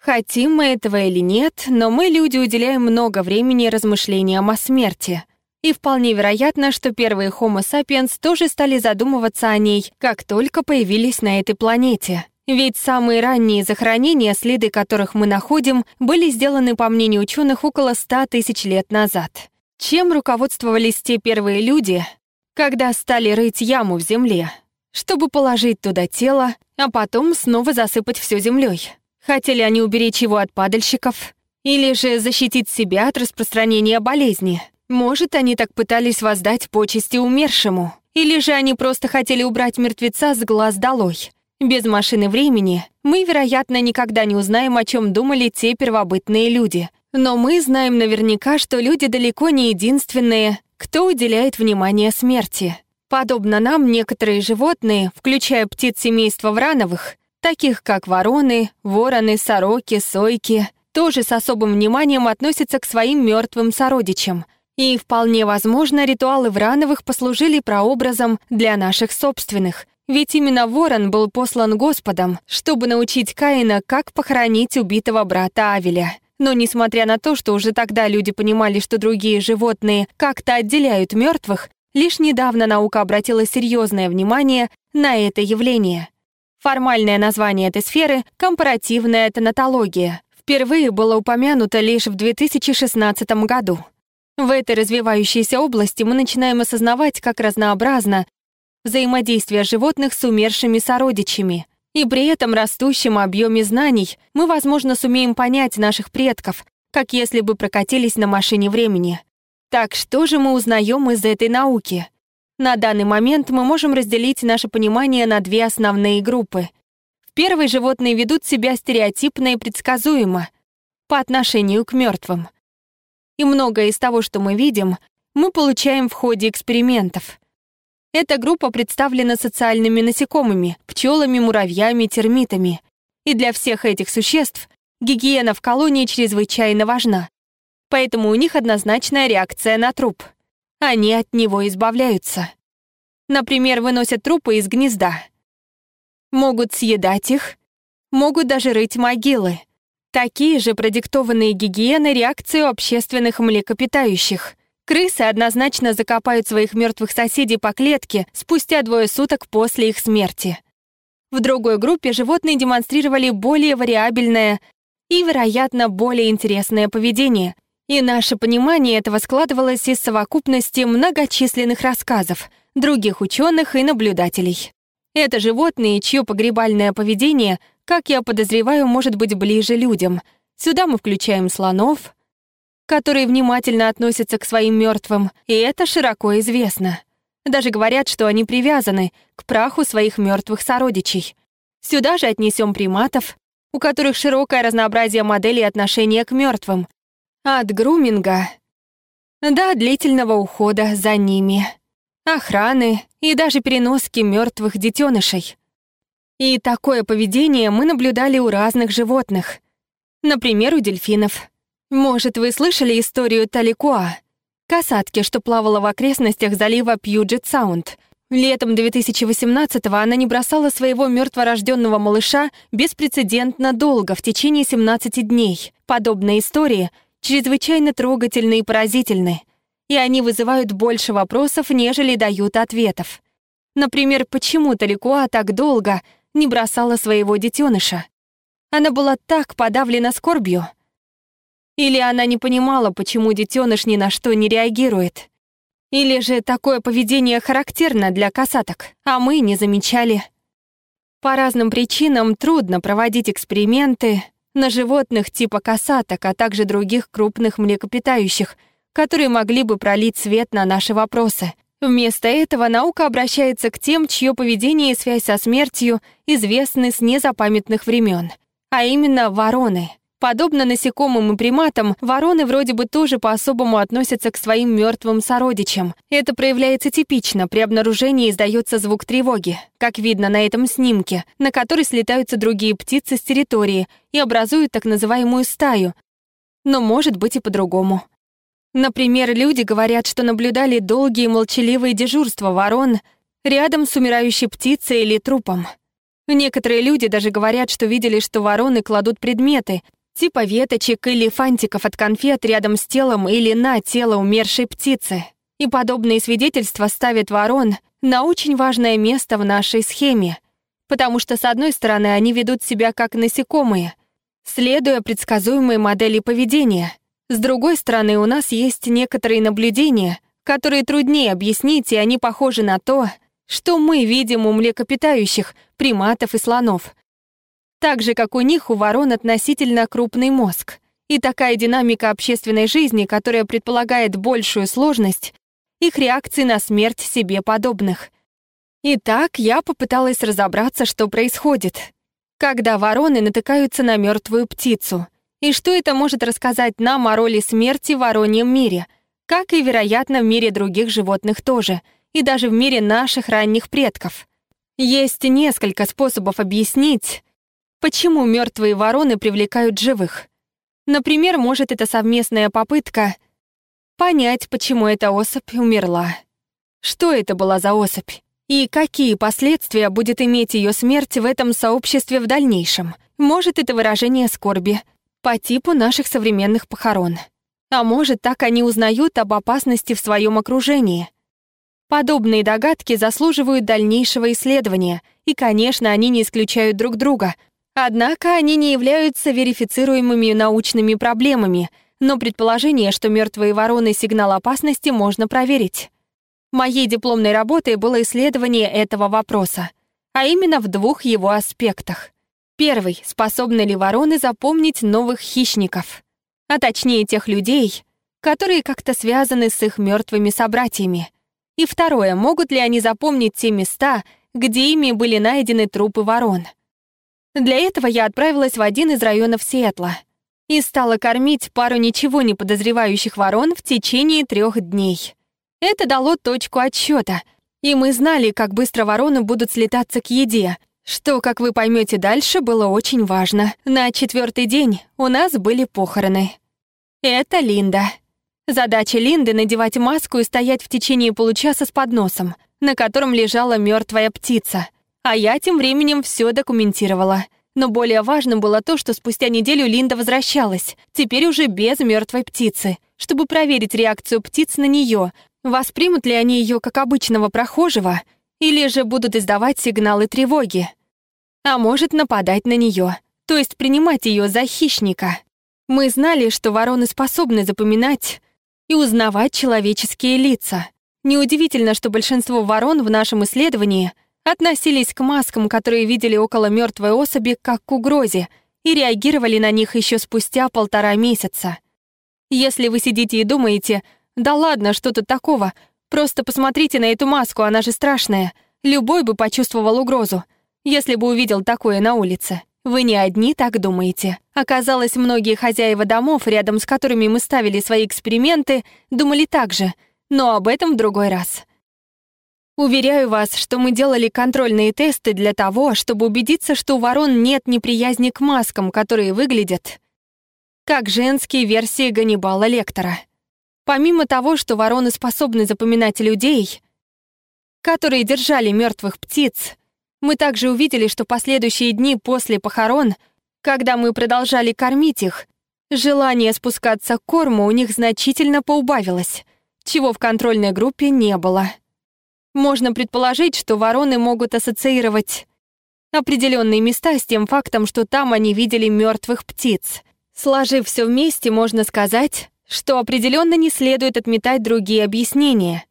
Хотим мы этого или нет, но мы, люди, уделяем много времени размышлениям о смерти. И вполне вероятно, что первые Homo sapiens тоже стали задумываться о ней, как только появились на этой планете. Ведь самые ранние захоронения, следы которых мы находим, были сделаны, по мнению ученых, около 100 тысяч лет назад. Чем руководствовались те первые люди, когда стали рыть яму в земле, чтобы положить туда тело, а потом снова засыпать все землей? Хотели они уберечь его от падальщиков? Или же защитить себя от распространения болезни? Может, они так пытались воздать почести умершему? Или же они просто хотели убрать мертвеца с глаз долой? Без машины времени мы, вероятно, никогда не узнаем, о чем думали те первобытные люди. Но мы знаем наверняка, что люди далеко не единственные, кто уделяет внимание смерти. Подобно нам, некоторые животные, включая птиц семейства Врановых, таких как вороны, вороны, сороки, сойки, тоже с особым вниманием относятся к своим мертвым сородичам — и вполне возможно, ритуалы Врановых послужили прообразом для наших собственных. Ведь именно ворон был послан Господом, чтобы научить Каина, как похоронить убитого брата Авеля. Но несмотря на то, что уже тогда люди понимали, что другие животные как-то отделяют мертвых, лишь недавно наука обратила серьезное внимание на это явление. Формальное название этой сферы — компаративная тонатология. Впервые было упомянуто лишь в 2016 году. В этой развивающейся области мы начинаем осознавать, как разнообразно взаимодействие животных с умершими сородичами. И при этом растущем объеме знаний мы, возможно, сумеем понять наших предков, как если бы прокатились на машине времени. Так что же мы узнаем из этой науки? На данный момент мы можем разделить наше понимание на две основные группы. В первой животные ведут себя стереотипно и предсказуемо по отношению к мертвым — и многое из того, что мы видим, мы получаем в ходе экспериментов. Эта группа представлена социальными насекомыми, пчелами, муравьями, термитами. И для всех этих существ гигиена в колонии чрезвычайно важна. Поэтому у них однозначная реакция на труп. Они от него избавляются. Например, выносят трупы из гнезда. Могут съедать их, могут даже рыть могилы. Такие же продиктованные гигиеной реакции общественных млекопитающих. Крысы однозначно закопают своих мертвых соседей по клетке спустя двое суток после их смерти. В другой группе животные демонстрировали более вариабельное и, вероятно, более интересное поведение, и наше понимание этого складывалось из совокупности многочисленных рассказов других ученых и наблюдателей. Это животные, чье погребальное поведение как я подозреваю, может быть ближе людям. Сюда мы включаем слонов, которые внимательно относятся к своим мертвым, и это широко известно. Даже говорят, что они привязаны к праху своих мертвых сородичей. Сюда же отнесем приматов, у которых широкое разнообразие моделей отношения к мертвым. От груминга до длительного ухода за ними, охраны и даже переноски мертвых детенышей. И такое поведение мы наблюдали у разных животных. Например, у дельфинов. Может, вы слышали историю Таликуа, касатки, что плавала в окрестностях залива Пьюджет-Саунд. Летом 2018-го она не бросала своего мертворожденного малыша беспрецедентно долго, в течение 17 дней. Подобные истории чрезвычайно трогательны и поразительны, и они вызывают больше вопросов, нежели дают ответов. Например, почему Таликуа так долго не бросала своего детеныша. Она была так подавлена скорбью. Или она не понимала, почему детеныш ни на что не реагирует. Или же такое поведение характерно для касаток, а мы не замечали. По разным причинам трудно проводить эксперименты на животных типа касаток, а также других крупных млекопитающих, которые могли бы пролить свет на наши вопросы — Вместо этого наука обращается к тем, чье поведение и связь со смертью известны с незапамятных времен, а именно вороны. Подобно насекомым и приматам, вороны вроде бы тоже по-особому относятся к своим мертвым сородичам. Это проявляется типично, при обнаружении издается звук тревоги, как видно на этом снимке, на который слетаются другие птицы с территории и образуют так называемую стаю. Но может быть и по-другому. Например, люди говорят, что наблюдали долгие молчаливые дежурства ворон рядом с умирающей птицей или трупом. Некоторые люди даже говорят, что видели, что вороны кладут предметы, типа веточек или фантиков от конфет рядом с телом или на тело умершей птицы. И подобные свидетельства ставят ворон на очень важное место в нашей схеме, потому что, с одной стороны, они ведут себя как насекомые, следуя предсказуемой модели поведения. С другой стороны, у нас есть некоторые наблюдения, которые труднее объяснить, и они похожи на то, что мы видим у млекопитающих, приматов и слонов. Так же, как у них, у ворон относительно крупный мозг. И такая динамика общественной жизни, которая предполагает большую сложность, их реакции на смерть себе подобных. Итак, я попыталась разобраться, что происходит, когда вороны натыкаются на мертвую птицу, и что это может рассказать нам о роли смерти в вороньем мире, как и, вероятно, в мире других животных тоже — и даже в мире наших ранних предков. Есть несколько способов объяснить, почему мертвые вороны привлекают живых. Например, может это совместная попытка понять, почему эта особь умерла. Что это была за особь? И какие последствия будет иметь ее смерть в этом сообществе в дальнейшем? Может, это выражение скорби по типу наших современных похорон. А может, так они узнают об опасности в своем окружении — Подобные догадки заслуживают дальнейшего исследования, и, конечно, они не исключают друг друга. Однако они не являются верифицируемыми научными проблемами, но предположение, что мертвые вороны — сигнал опасности, можно проверить. Моей дипломной работой было исследование этого вопроса, а именно в двух его аспектах. Первый — способны ли вороны запомнить новых хищников, а точнее тех людей, которые как-то связаны с их мертвыми собратьями — и второе, могут ли они запомнить те места, где ими были найдены трупы ворон. Для этого я отправилась в один из районов Сиэтла и стала кормить пару ничего не подозревающих ворон в течение трех дней. Это дало точку отсчета, и мы знали, как быстро вороны будут слетаться к еде, что, как вы поймете дальше, было очень важно. На четвертый день у нас были похороны. Это Линда. Задача Линды — надевать маску и стоять в течение получаса с подносом, на котором лежала мертвая птица. А я тем временем все документировала. Но более важным было то, что спустя неделю Линда возвращалась, теперь уже без мертвой птицы, чтобы проверить реакцию птиц на нее, воспримут ли они ее как обычного прохожего, или же будут издавать сигналы тревоги. А может нападать на нее, то есть принимать ее за хищника. Мы знали, что вороны способны запоминать и узнавать человеческие лица. Неудивительно, что большинство ворон в нашем исследовании относились к маскам, которые видели около мертвой особи, как к угрозе, и реагировали на них еще спустя полтора месяца. Если вы сидите и думаете, да ладно, что тут такого, просто посмотрите на эту маску, она же страшная, любой бы почувствовал угрозу, если бы увидел такое на улице. Вы не одни так думаете. Оказалось, многие хозяева домов, рядом с которыми мы ставили свои эксперименты, думали так же, но об этом в другой раз. Уверяю вас, что мы делали контрольные тесты для того, чтобы убедиться, что у ворон нет неприязни к маскам, которые выглядят как женские версии Ганнибала Лектора. Помимо того, что вороны способны запоминать людей, которые держали мертвых птиц, мы также увидели, что последующие дни после похорон, когда мы продолжали кормить их, желание спускаться к корму у них значительно поубавилось, чего в контрольной группе не было. Можно предположить, что вороны могут ассоциировать определенные места с тем фактом, что там они видели мертвых птиц. Сложив все вместе, можно сказать, что определенно не следует отметать другие объяснения.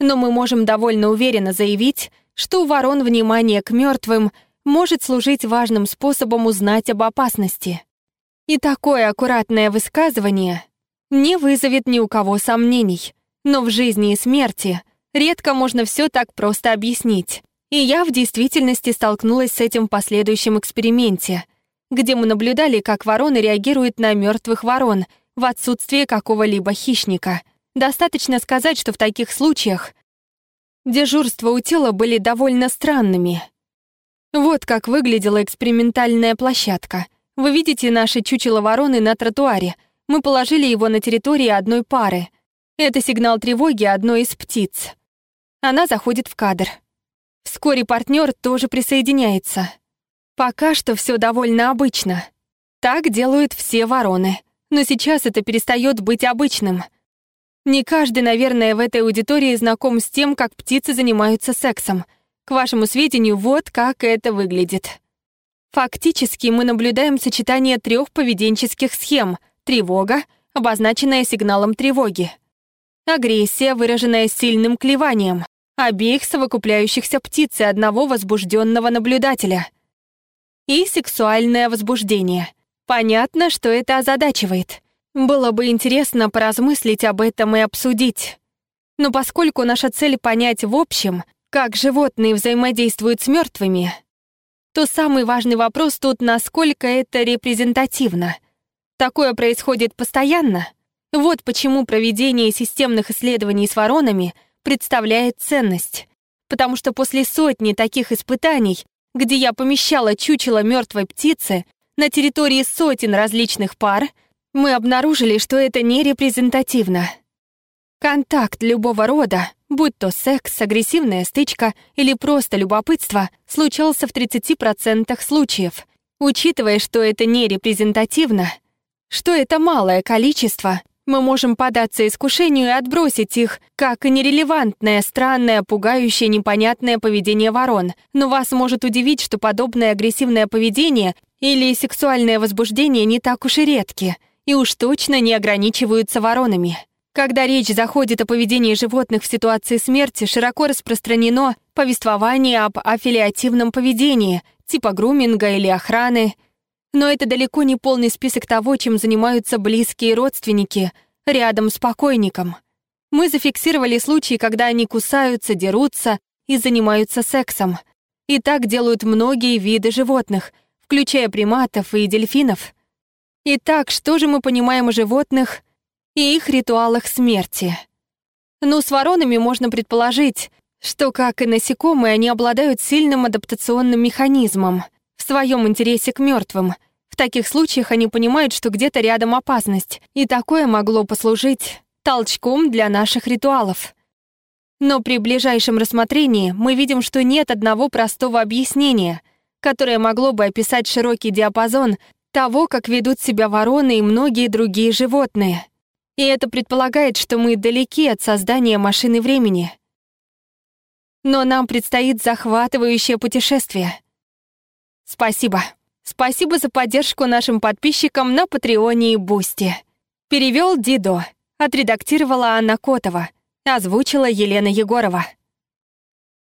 Но мы можем довольно уверенно заявить, что у ворон внимание к мертвым может служить важным способом узнать об опасности. И такое аккуратное высказывание не вызовет ни у кого сомнений, но в жизни и смерти редко можно все так просто объяснить. И я в действительности столкнулась с этим в последующем эксперименте, где мы наблюдали, как вороны реагируют на мертвых ворон в отсутствие какого-либо хищника. Достаточно сказать, что в таких случаях Дежурства у тела были довольно странными. Вот как выглядела экспериментальная площадка. Вы видите наши чучело вороны на тротуаре. Мы положили его на территории одной пары. Это сигнал тревоги одной из птиц. Она заходит в кадр. Вскоре партнер тоже присоединяется. Пока что все довольно обычно. Так делают все вороны. Но сейчас это перестает быть обычным. Не каждый, наверное, в этой аудитории знаком с тем, как птицы занимаются сексом. К вашему сведению, вот как это выглядит. Фактически мы наблюдаем сочетание трех поведенческих схем — тревога, обозначенная сигналом тревоги, агрессия, выраженная сильным клеванием, обеих совокупляющихся птиц и одного возбужденного наблюдателя, и сексуальное возбуждение. Понятно, что это озадачивает. Было бы интересно поразмыслить об этом и обсудить. Но поскольку наша цель понять в общем, как животные взаимодействуют с мертвыми, то самый важный вопрос тут, насколько это репрезентативно. Такое происходит постоянно. Вот почему проведение системных исследований с воронами представляет ценность. Потому что после сотни таких испытаний, где я помещала чучело мертвой птицы на территории сотен различных пар, мы обнаружили, что это не репрезентативно. Контакт любого рода, будь то секс, агрессивная стычка или просто любопытство, случался в 30% случаев. Учитывая, что это не репрезентативно, что это малое количество, мы можем податься искушению и отбросить их, как нерелевантное, странное, пугающее, непонятное поведение ворон. Но вас может удивить, что подобное агрессивное поведение или сексуальное возбуждение не так уж и редки — и уж точно не ограничиваются воронами. Когда речь заходит о поведении животных в ситуации смерти, широко распространено повествование об аффилиативном поведении, типа груминга или охраны. Но это далеко не полный список того, чем занимаются близкие родственники рядом с покойником. Мы зафиксировали случаи, когда они кусаются, дерутся и занимаются сексом. И так делают многие виды животных, включая приматов и дельфинов — Итак, что же мы понимаем о животных и их ритуалах смерти? Ну, с воронами можно предположить, что, как и насекомые, они обладают сильным адаптационным механизмом в своем интересе к мертвым. В таких случаях они понимают, что где-то рядом опасность, и такое могло послужить толчком для наших ритуалов. Но при ближайшем рассмотрении мы видим, что нет одного простого объяснения, которое могло бы описать широкий диапазон того, как ведут себя вороны и многие другие животные. И это предполагает, что мы далеки от создания машины времени. Но нам предстоит захватывающее путешествие. Спасибо. Спасибо за поддержку нашим подписчикам на Патреоне и Бусти. Перевел Дидо. Отредактировала Анна Котова. Озвучила Елена Егорова.